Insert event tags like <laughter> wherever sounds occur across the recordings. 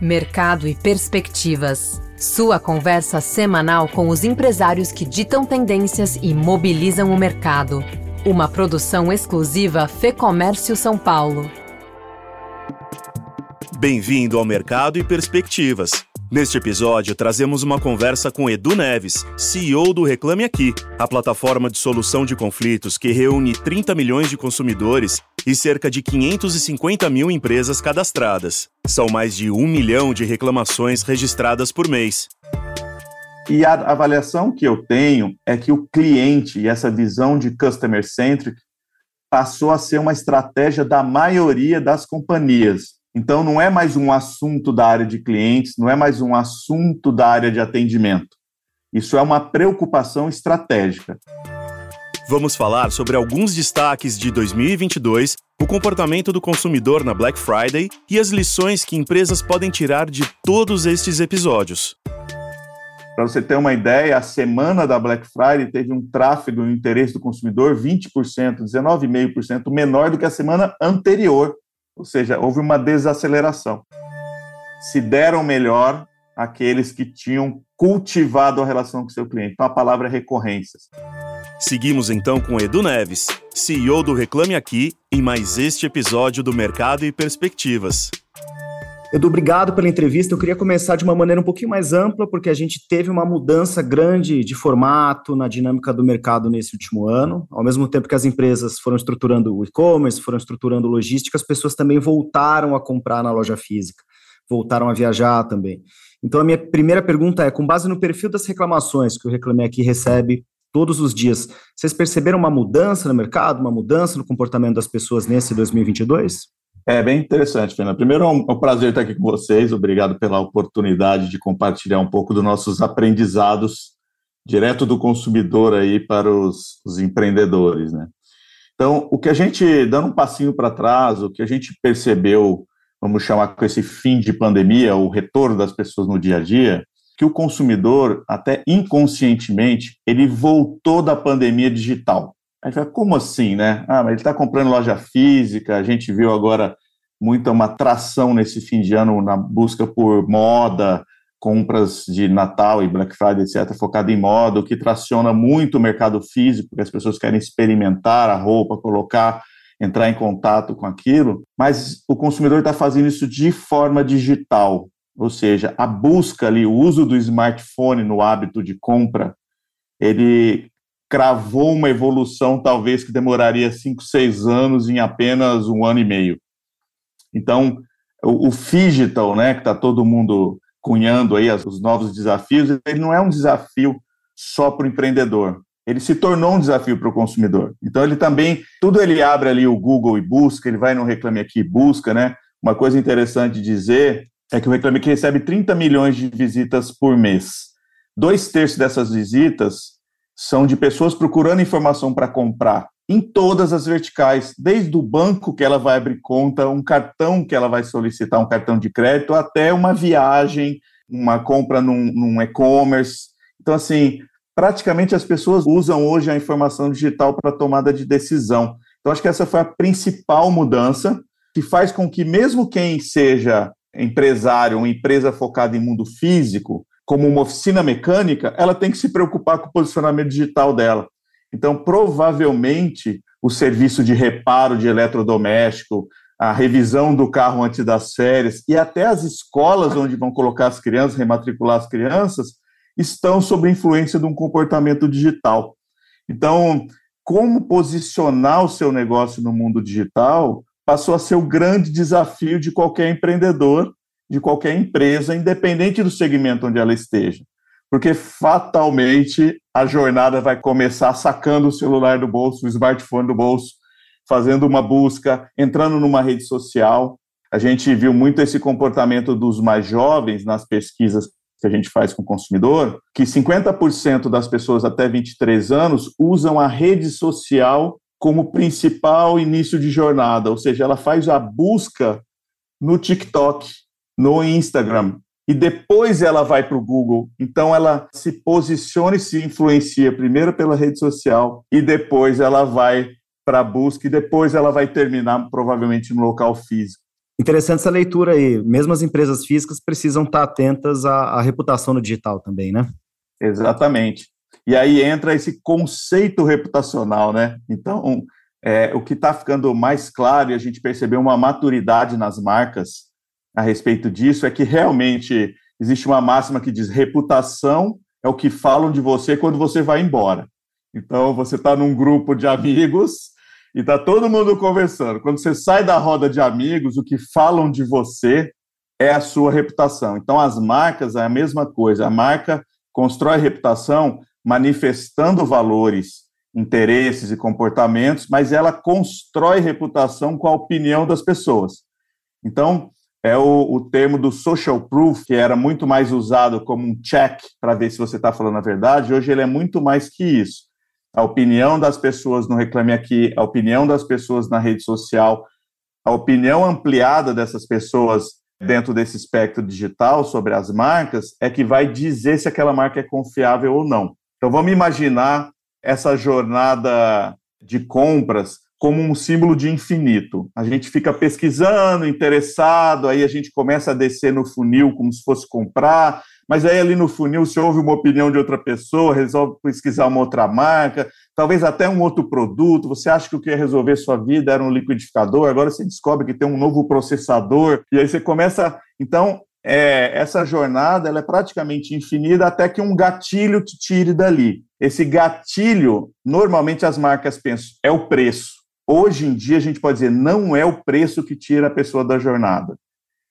Mercado e Perspectivas. Sua conversa semanal com os empresários que ditam tendências e mobilizam o mercado. Uma produção exclusiva Fê Comércio São Paulo. Bem-vindo ao Mercado e Perspectivas. Neste episódio, trazemos uma conversa com Edu Neves, CEO do Reclame Aqui, a plataforma de solução de conflitos que reúne 30 milhões de consumidores e cerca de 550 mil empresas cadastradas. São mais de um milhão de reclamações registradas por mês. E a avaliação que eu tenho é que o cliente e essa visão de customer centric passou a ser uma estratégia da maioria das companhias. Então, não é mais um assunto da área de clientes, não é mais um assunto da área de atendimento. Isso é uma preocupação estratégica. Vamos falar sobre alguns destaques de 2022, o comportamento do consumidor na Black Friday e as lições que empresas podem tirar de todos estes episódios. Para você ter uma ideia, a semana da Black Friday teve um tráfego no interesse do consumidor 20%, 19,5% menor do que a semana anterior. Ou seja, houve uma desaceleração. Se deram melhor aqueles que tinham cultivado a relação com seu cliente. Então, a palavra é recorrências. Seguimos então com Edu Neves, CEO do Reclame Aqui, em mais este episódio do Mercado e Perspectivas. Edu, obrigado pela entrevista. Eu queria começar de uma maneira um pouquinho mais ampla, porque a gente teve uma mudança grande de formato na dinâmica do mercado nesse último ano. Ao mesmo tempo que as empresas foram estruturando o e-commerce, foram estruturando logística, as pessoas também voltaram a comprar na loja física, voltaram a viajar também. Então, a minha primeira pergunta é: com base no perfil das reclamações que o Reclame Aqui recebe todos os dias. Vocês perceberam uma mudança no mercado, uma mudança no comportamento das pessoas nesse 2022? É bem interessante, Fernando. Primeiro, é um, é um prazer estar aqui com vocês. Obrigado pela oportunidade de compartilhar um pouco dos nossos aprendizados direto do consumidor aí para os, os empreendedores, né? Então, o que a gente, dando um passinho para trás, o que a gente percebeu, vamos chamar com esse fim de pandemia, o retorno das pessoas no dia a dia, que o consumidor, até inconscientemente, ele voltou da pandemia digital. Aí fala, como assim, né? Ah, mas ele está comprando loja física, a gente viu agora muita uma tração nesse fim de ano na busca por moda, compras de Natal e Black Friday, etc., focada em moda, o que traciona muito o mercado físico, porque as pessoas querem experimentar a roupa, colocar, entrar em contato com aquilo, mas o consumidor está fazendo isso de forma digital. Ou seja, a busca ali, o uso do smartphone no hábito de compra, ele cravou uma evolução talvez que demoraria cinco, seis anos em apenas um ano e meio. Então, o, o digital, né, que está todo mundo cunhando aí os novos desafios, ele não é um desafio só para o empreendedor. Ele se tornou um desafio para o consumidor. Então, ele também, tudo ele abre ali o Google e busca, ele vai no Reclame Aqui e busca, né? Uma coisa interessante dizer é que o Reclame Aqui recebe 30 milhões de visitas por mês. Dois terços dessas visitas são de pessoas procurando informação para comprar em todas as verticais, desde o banco que ela vai abrir conta, um cartão que ela vai solicitar, um cartão de crédito, até uma viagem, uma compra num, num e-commerce. Então, assim, praticamente as pessoas usam hoje a informação digital para tomada de decisão. Então, acho que essa foi a principal mudança que faz com que, mesmo quem seja empresário, uma empresa focada em mundo físico, como uma oficina mecânica, ela tem que se preocupar com o posicionamento digital dela. Então, provavelmente, o serviço de reparo de eletrodoméstico, a revisão do carro antes das férias e até as escolas onde vão colocar as crianças, rematricular as crianças, estão sob influência de um comportamento digital. Então, como posicionar o seu negócio no mundo digital passou a ser o grande desafio de qualquer empreendedor, de qualquer empresa, independente do segmento onde ela esteja. Porque fatalmente a jornada vai começar sacando o celular do bolso, o smartphone do bolso, fazendo uma busca, entrando numa rede social. A gente viu muito esse comportamento dos mais jovens nas pesquisas que a gente faz com o consumidor, que 50% das pessoas até 23 anos usam a rede social como principal início de jornada, ou seja, ela faz a busca no TikTok, no Instagram, e depois ela vai para o Google. Então ela se posiciona e se influencia primeiro pela rede social e depois ela vai para a busca e depois ela vai terminar provavelmente no local físico. Interessante essa leitura aí. Mesmo as empresas físicas precisam estar atentas à, à reputação no digital também, né? Exatamente. E aí entra esse conceito reputacional, né? Então, é, o que está ficando mais claro e a gente percebeu uma maturidade nas marcas a respeito disso é que realmente existe uma máxima que diz reputação é o que falam de você quando você vai embora. Então, você está num grupo de amigos e está todo mundo conversando. Quando você sai da roda de amigos, o que falam de você é a sua reputação. Então, as marcas é a mesma coisa. A marca constrói reputação manifestando valores, interesses e comportamentos, mas ela constrói reputação com a opinião das pessoas. Então, é o, o termo do social proof, que era muito mais usado como um check para ver se você está falando a verdade, hoje ele é muito mais que isso. A opinião das pessoas no Reclame Aqui, a opinião das pessoas na rede social, a opinião ampliada dessas pessoas dentro desse espectro digital sobre as marcas é que vai dizer se aquela marca é confiável ou não. Então vamos imaginar essa jornada de compras como um símbolo de infinito. A gente fica pesquisando, interessado, aí a gente começa a descer no funil como se fosse comprar, mas aí ali no funil você ouve uma opinião de outra pessoa, resolve pesquisar uma outra marca, talvez até um outro produto, você acha que o que ia resolver sua vida era um liquidificador, agora você descobre que tem um novo processador, e aí você começa... Então, é, essa jornada ela é praticamente infinita até que um gatilho te tire dali. Esse gatilho, normalmente as marcas pensam, é o preço. Hoje em dia, a gente pode dizer, não é o preço que tira a pessoa da jornada.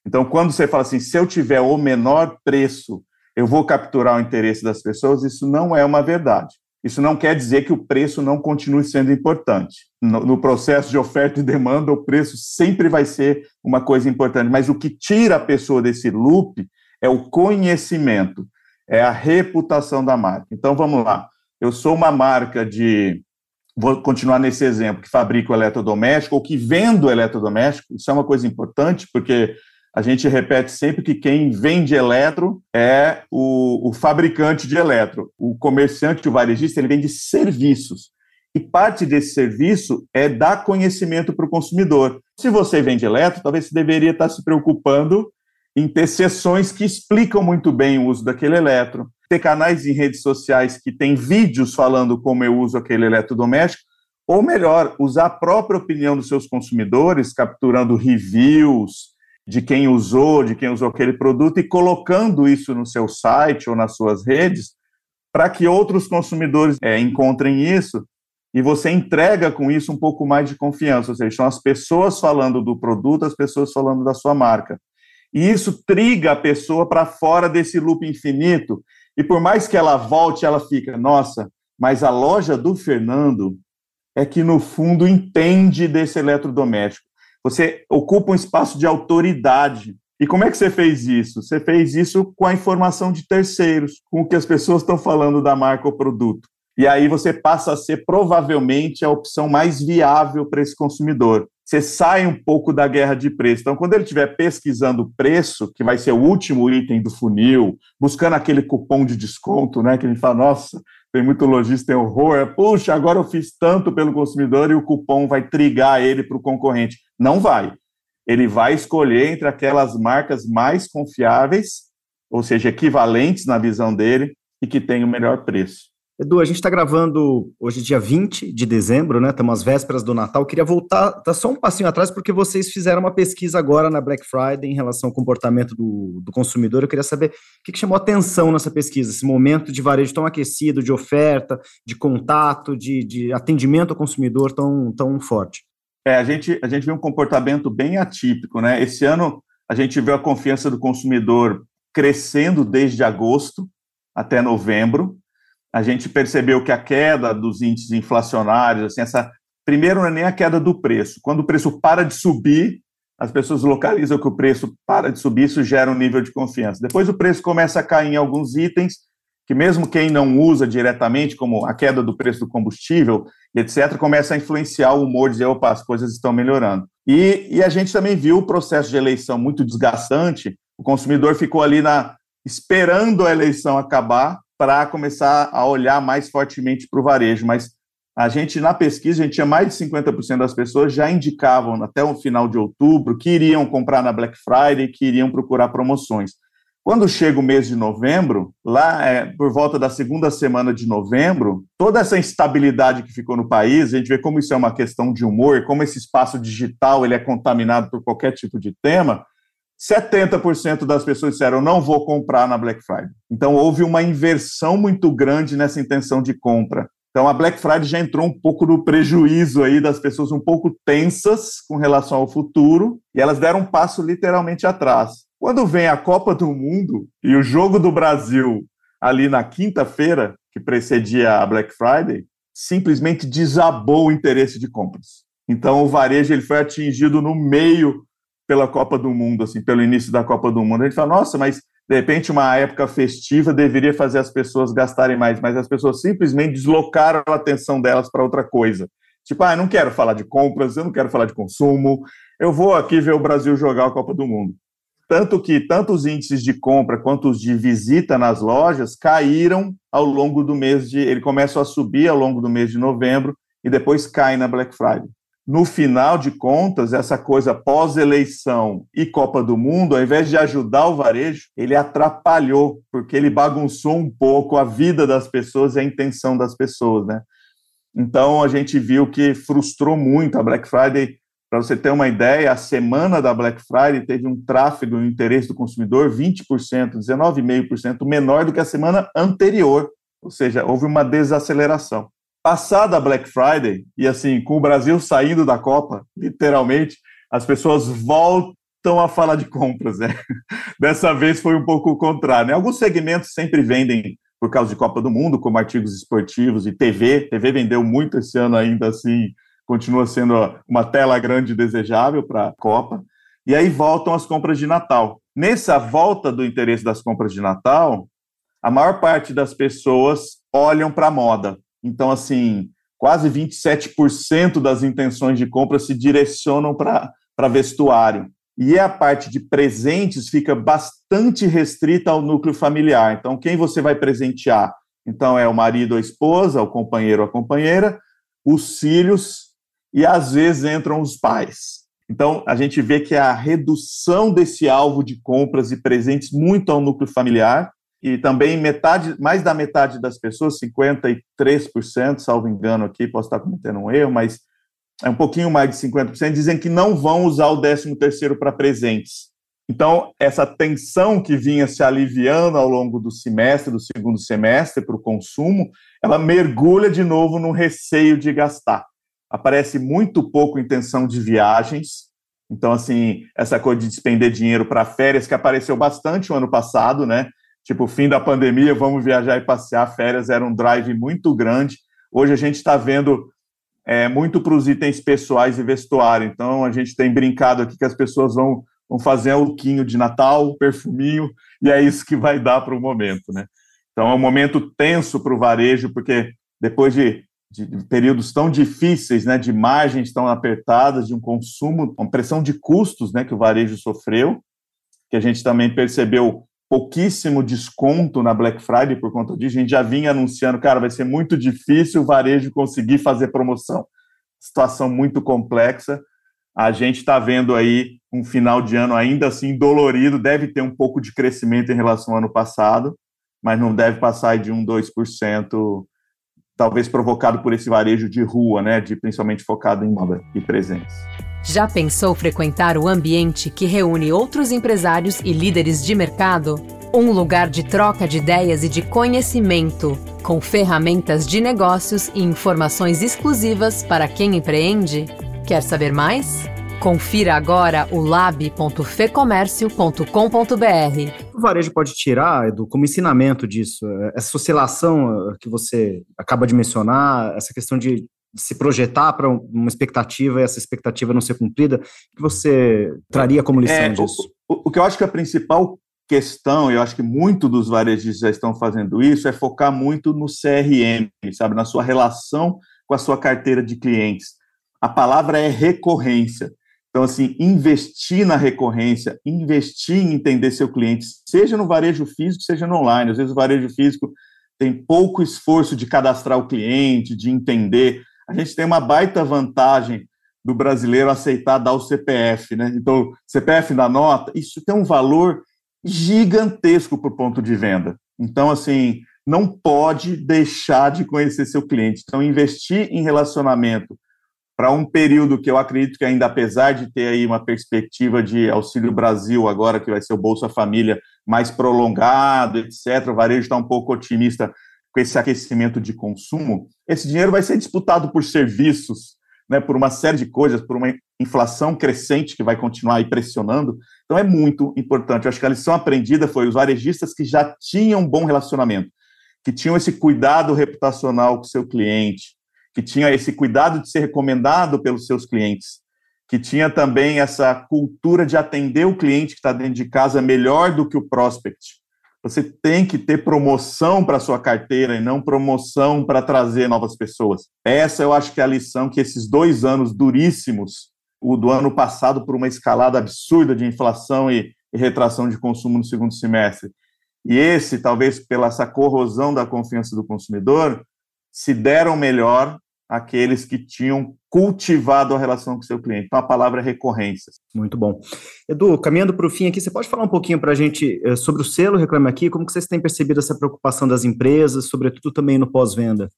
Então, quando você fala assim, se eu tiver o menor preço, eu vou capturar o interesse das pessoas, isso não é uma verdade. Isso não quer dizer que o preço não continue sendo importante. No, no, processo de oferta e demanda, o preço sempre vai ser uma coisa importante, mas o que tira a pessoa desse loop é o conhecimento, é a reputação da marca. Então, vamos lá. Eu sou uma marca de. Vou continuar nesse exemplo, que fabrico eletrodoméstico ou que vendo eletrodoméstico. Isso é uma coisa importante, porque a gente repete sempre que quem vende eletro é o, o fabricante de eletro. O comerciante, o varejista, ele vende serviços. E parte desse serviço é dar conhecimento para o consumidor. Se você vende eletro, talvez você deveria estar se preocupando em ter sessões que explicam muito bem o uso daquele eletro, ter canais em redes sociais que têm vídeos falando como eu uso aquele eletrodoméstico, ou melhor, usar a própria opinião dos seus consumidores, capturando reviews, de quem usou, de quem usou aquele produto e colocando isso no seu site ou nas suas redes para que outros consumidores é, encontrem isso e você entrega com isso um pouco mais de confiança, ou seja, são as pessoas falando do produto, as pessoas falando da sua marca. E isso triga a pessoa para fora desse loop infinito, e por mais que ela volte, ela fica, nossa, mas a loja do Fernando é que no fundo entende desse eletrodoméstico. Você ocupa um espaço de autoridade. E como é que você fez isso? Você fez isso com a informação de terceiros, com o que as pessoas estão falando da marca ou produto. E aí você passa a ser provavelmente a opção mais viável para esse consumidor. Você sai um pouco da guerra de preço. Então, quando ele estiver pesquisando o preço, que vai ser o último item do funil, buscando aquele cupom de desconto, né? Que gente fala, nossa, tem muito lojista, tem horror. Puxa, agora eu fiz tanto pelo consumidor e o cupom vai trigar ele para o concorrente. Não vai. Ele vai escolher entre aquelas marcas mais confiáveis, ou seja, equivalentes na visão dele, e que tem o melhor preço. Edu, a gente está gravando hoje, dia 20 de dezembro, né? Estamos às vésperas do Natal. Queria voltar, tá só um passinho atrás, porque vocês fizeram uma pesquisa agora na Black Friday em relação ao comportamento do, do consumidor. Eu queria saber o que, que chamou atenção nessa pesquisa, esse momento de varejo tão aquecido, de oferta, de contato, de, de atendimento ao consumidor tão, tão forte. É, a gente, a gente viu um comportamento bem atípico, né? Esse ano a gente viu a confiança do consumidor crescendo desde agosto até novembro a gente percebeu que a queda dos índices inflacionários, assim, essa primeiro não é nem a queda do preço. Quando o preço para de subir, as pessoas localizam que o preço para de subir, isso gera um nível de confiança. Depois o preço começa a cair em alguns itens que mesmo quem não usa diretamente, como a queda do preço do combustível, etc., começa a influenciar o humor, dizer, opa, as coisas estão melhorando. E, e a gente também viu o processo de eleição muito desgastante, o consumidor ficou ali na esperando a eleição acabar para começar a olhar mais fortemente para o varejo, mas a gente, na pesquisa, a gente tinha mais de 50% das pessoas já indicavam até o final de outubro que iriam comprar na Black Friday, que iriam procurar promoções. Quando chega o mês de novembro, lá é, por volta da segunda semana de novembro, toda essa instabilidade que ficou no país, a gente vê como isso é uma questão de humor, como esse espaço digital ele é contaminado por qualquer tipo de tema. 70% das pessoas disseram não vou comprar na Black Friday. Então houve uma inversão muito grande nessa intenção de compra. Então a Black Friday já entrou um pouco no prejuízo aí das pessoas um pouco tensas com relação ao futuro e elas deram um passo literalmente atrás. Quando vem a Copa do Mundo e o jogo do Brasil ali na quinta-feira, que precedia a Black Friday, simplesmente desabou o interesse de compras. Então o varejo ele foi atingido no meio pela Copa do Mundo, assim, pelo início da Copa do Mundo. A gente fala, nossa, mas de repente uma época festiva deveria fazer as pessoas gastarem mais, mas as pessoas simplesmente deslocaram a atenção delas para outra coisa. Tipo, ah, eu não quero falar de compras, eu não quero falar de consumo, eu vou aqui ver o Brasil jogar a Copa do Mundo. Tanto que tanto os índices de compra quanto os de visita nas lojas caíram ao longo do mês de. Ele começa a subir ao longo do mês de novembro e depois cai na Black Friday. No final de contas, essa coisa pós-eleição e Copa do Mundo, ao invés de ajudar o varejo, ele atrapalhou, porque ele bagunçou um pouco a vida das pessoas e a intenção das pessoas, né? Então a gente viu que frustrou muito a Black Friday para você ter uma ideia, a semana da Black Friday teve um tráfego no interesse do consumidor 20%, 19,5% menor do que a semana anterior, ou seja, houve uma desaceleração. Passada a Black Friday, e assim, com o Brasil saindo da Copa, literalmente, as pessoas voltam a falar de compras. Né? <laughs> Dessa vez foi um pouco o contrário. Né? Alguns segmentos sempre vendem por causa de Copa do Mundo, como artigos esportivos e TV. TV vendeu muito esse ano ainda assim, continua sendo uma tela grande desejável para a Copa. E aí voltam as compras de Natal. Nessa volta do interesse das compras de Natal, a maior parte das pessoas olham para a moda. Então, assim, quase 27% das intenções de compra se direcionam para vestuário. E a parte de presentes fica bastante restrita ao núcleo familiar. Então, quem você vai presentear? Então, é o marido a esposa, o companheiro a companheira, os filhos e às vezes entram os pais. Então, a gente vê que a redução desse alvo de compras e presentes muito ao núcleo familiar, e também metade, mais da metade das pessoas, 53%, salvo engano aqui, posso estar cometendo um erro, mas é um pouquinho mais de 50%, dizem que não vão usar o 13 terceiro para presentes. Então, essa tensão que vinha se aliviando ao longo do semestre, do segundo semestre, para o consumo, ela mergulha de novo no receio de gastar aparece muito pouco intenção de viagens. Então, assim, essa coisa de despender dinheiro para férias, que apareceu bastante o ano passado, né? Tipo, fim da pandemia, vamos viajar e passear. Férias era um drive muito grande. Hoje a gente está vendo é, muito para os itens pessoais e vestuário. Então, a gente tem brincado aqui que as pessoas vão, vão fazer um lookinho de Natal, perfuminho, e é isso que vai dar para o momento, né? Então, é um momento tenso para o varejo, porque depois de de períodos tão difíceis, né, de margens tão apertadas, de um consumo, uma pressão de custos, né, que o varejo sofreu, que a gente também percebeu pouquíssimo desconto na Black Friday por conta disso. A gente já vinha anunciando, cara, vai ser muito difícil o varejo conseguir fazer promoção. Situação muito complexa. A gente está vendo aí um final de ano ainda assim dolorido, deve ter um pouco de crescimento em relação ao ano passado, mas não deve passar de um 2% talvez provocado por esse varejo de rua, né, de principalmente focado em moda e presentes. Já pensou frequentar o ambiente que reúne outros empresários e líderes de mercado? Um lugar de troca de ideias e de conhecimento, com ferramentas de negócios e informações exclusivas para quem empreende? Quer saber mais? Confira agora o lab.fecomércio.com.br. O varejo pode tirar, Edu, como ensinamento disso, é, essa oscilação é, que você acaba de mencionar, essa questão de se projetar para uma expectativa e essa expectativa não ser cumprida, que você traria como lição é, disso? O, o, que eu acho que a principal questão, eu acho que muito dos varejistas já estão fazendo isso, é focar muito no CRM, sabe, na sua relação com a sua carteira de clientes. A palavra é recorrência. Então, assim, investir na recorrência, investir em entender seu cliente, seja no varejo físico, seja no online. Às vezes o varejo físico tem pouco esforço de cadastrar o cliente, de entender a gente tem uma baita vantagem do brasileiro aceitar dar o CPF, né? Então, CPF na nota, isso tem um valor gigantesco para o ponto de venda. Então, assim, não pode deixar de conhecer seu cliente. Então, investir em relacionamento para um período que eu acredito que ainda, apesar de ter aí uma perspectiva de Auxílio Brasil agora, que vai ser o Bolsa Família mais prolongado, etc., o varejo está um pouco otimista com esse aquecimento de consumo, esse dinheiro vai ser disputado por serviços, né, por uma série de coisas, por uma inflação crescente que vai continuar aí pressionando. Então é muito importante. Eu acho que a lição aprendida foi os varejistas que já tinham um bom relacionamento, que tinham esse cuidado reputacional com o seu cliente, que tinha esse cuidado de ser recomendado pelos seus clientes, que tinha também essa cultura de atender o cliente que está dentro de casa melhor do que o prospect, você tem que ter promoção para sua carteira e não promoção para trazer novas pessoas. Essa eu acho que é a lição que esses dois anos duríssimos, o do ano passado por uma escalada absurda de inflação e, e retração de consumo no segundo semestre, e esse, talvez pela essa corrosão da confiança do consumidor, se deram melhor aqueles que tinham cultivado a relação com o seu cliente. Então, a palavra é recorrência. Muito bom. Edu, caminhando para o fim aqui, você pode falar um pouquinho para a gente eh, sobre o selo Reclame Aqui? Como que vocês têm percebido essa preocupação das empresas, sobretudo também no pós-venda?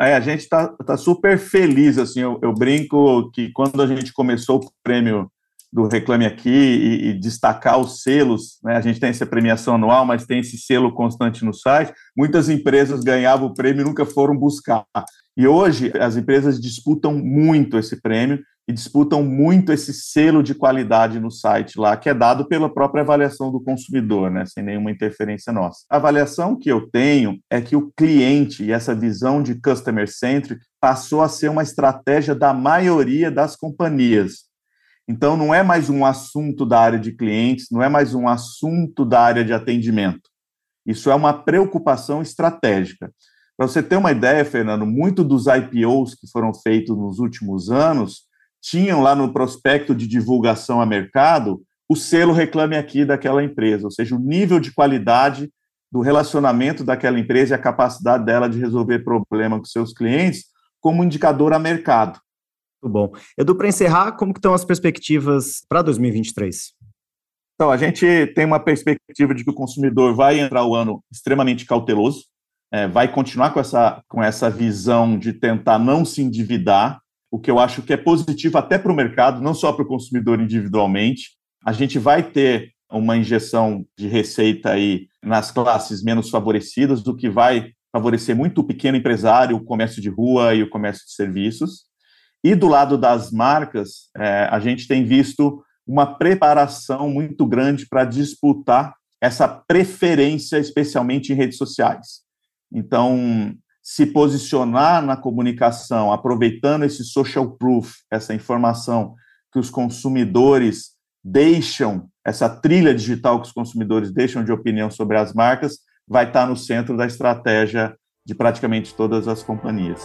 É, a gente está tá super feliz, assim, eu, eu, brinco que quando a gente começou o prêmio do Reclame Aqui e, e, destacar os selos, né, a gente tem essa premiação anual, mas tem esse selo constante no site, muitas empresas ganhavam o prêmio e nunca foram buscar. E hoje as empresas disputam muito esse prêmio e disputam muito esse selo de qualidade no site lá, que é dado pela própria avaliação do consumidor, né, sem nenhuma interferência nossa. A avaliação que eu tenho é que o cliente e essa visão de customer centric passou a ser uma estratégia da maioria das companhias. Então não é mais um assunto da área de clientes, não é mais um assunto da área de atendimento. Isso é uma preocupação estratégica. Para você ter uma ideia, Fernando, muito dos IPOs que foram feitos nos últimos anos tinham lá no prospecto de divulgação a mercado o selo reclame aqui daquela empresa, ou seja, o nível de qualidade do relacionamento daquela empresa e a capacidade dela de resolver problema com seus clientes como indicador a mercado. Muito bom. Edu, para encerrar, como estão as perspectivas para 2023? Então, a gente tem uma perspectiva de que o consumidor vai entrar o ano extremamente cauteloso, é, vai continuar com essa, com essa visão de tentar não se endividar, o que eu acho que é positivo até para o mercado, não só para o consumidor individualmente. A gente vai ter uma injeção de receita aí nas classes menos favorecidas, o que vai favorecer muito o pequeno empresário, o comércio de rua e o comércio de serviços. E do lado das marcas, é, a gente tem visto uma preparação muito grande para disputar essa preferência, especialmente em redes sociais. Então, se posicionar na comunicação, aproveitando esse social proof, essa informação que os consumidores deixam, essa trilha digital que os consumidores deixam de opinião sobre as marcas, vai estar no centro da estratégia de praticamente todas as companhias.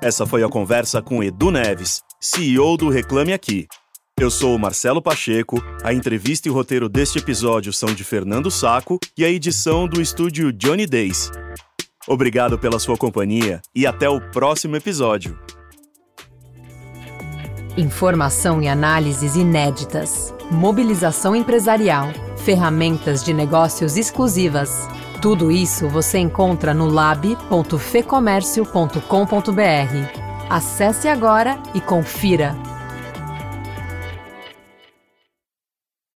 Essa foi a conversa com Edu Neves, CEO do Reclame Aqui. Eu sou o Marcelo Pacheco, a entrevista e o roteiro deste episódio são de Fernando Saco e a edição do estúdio Johnny Days. Obrigado pela sua companhia e até o próximo episódio. Informação e análises inéditas, mobilização empresarial, ferramentas de negócios exclusivas. Tudo isso você encontra no lab.fecomércio.com.br. Acesse agora e confira.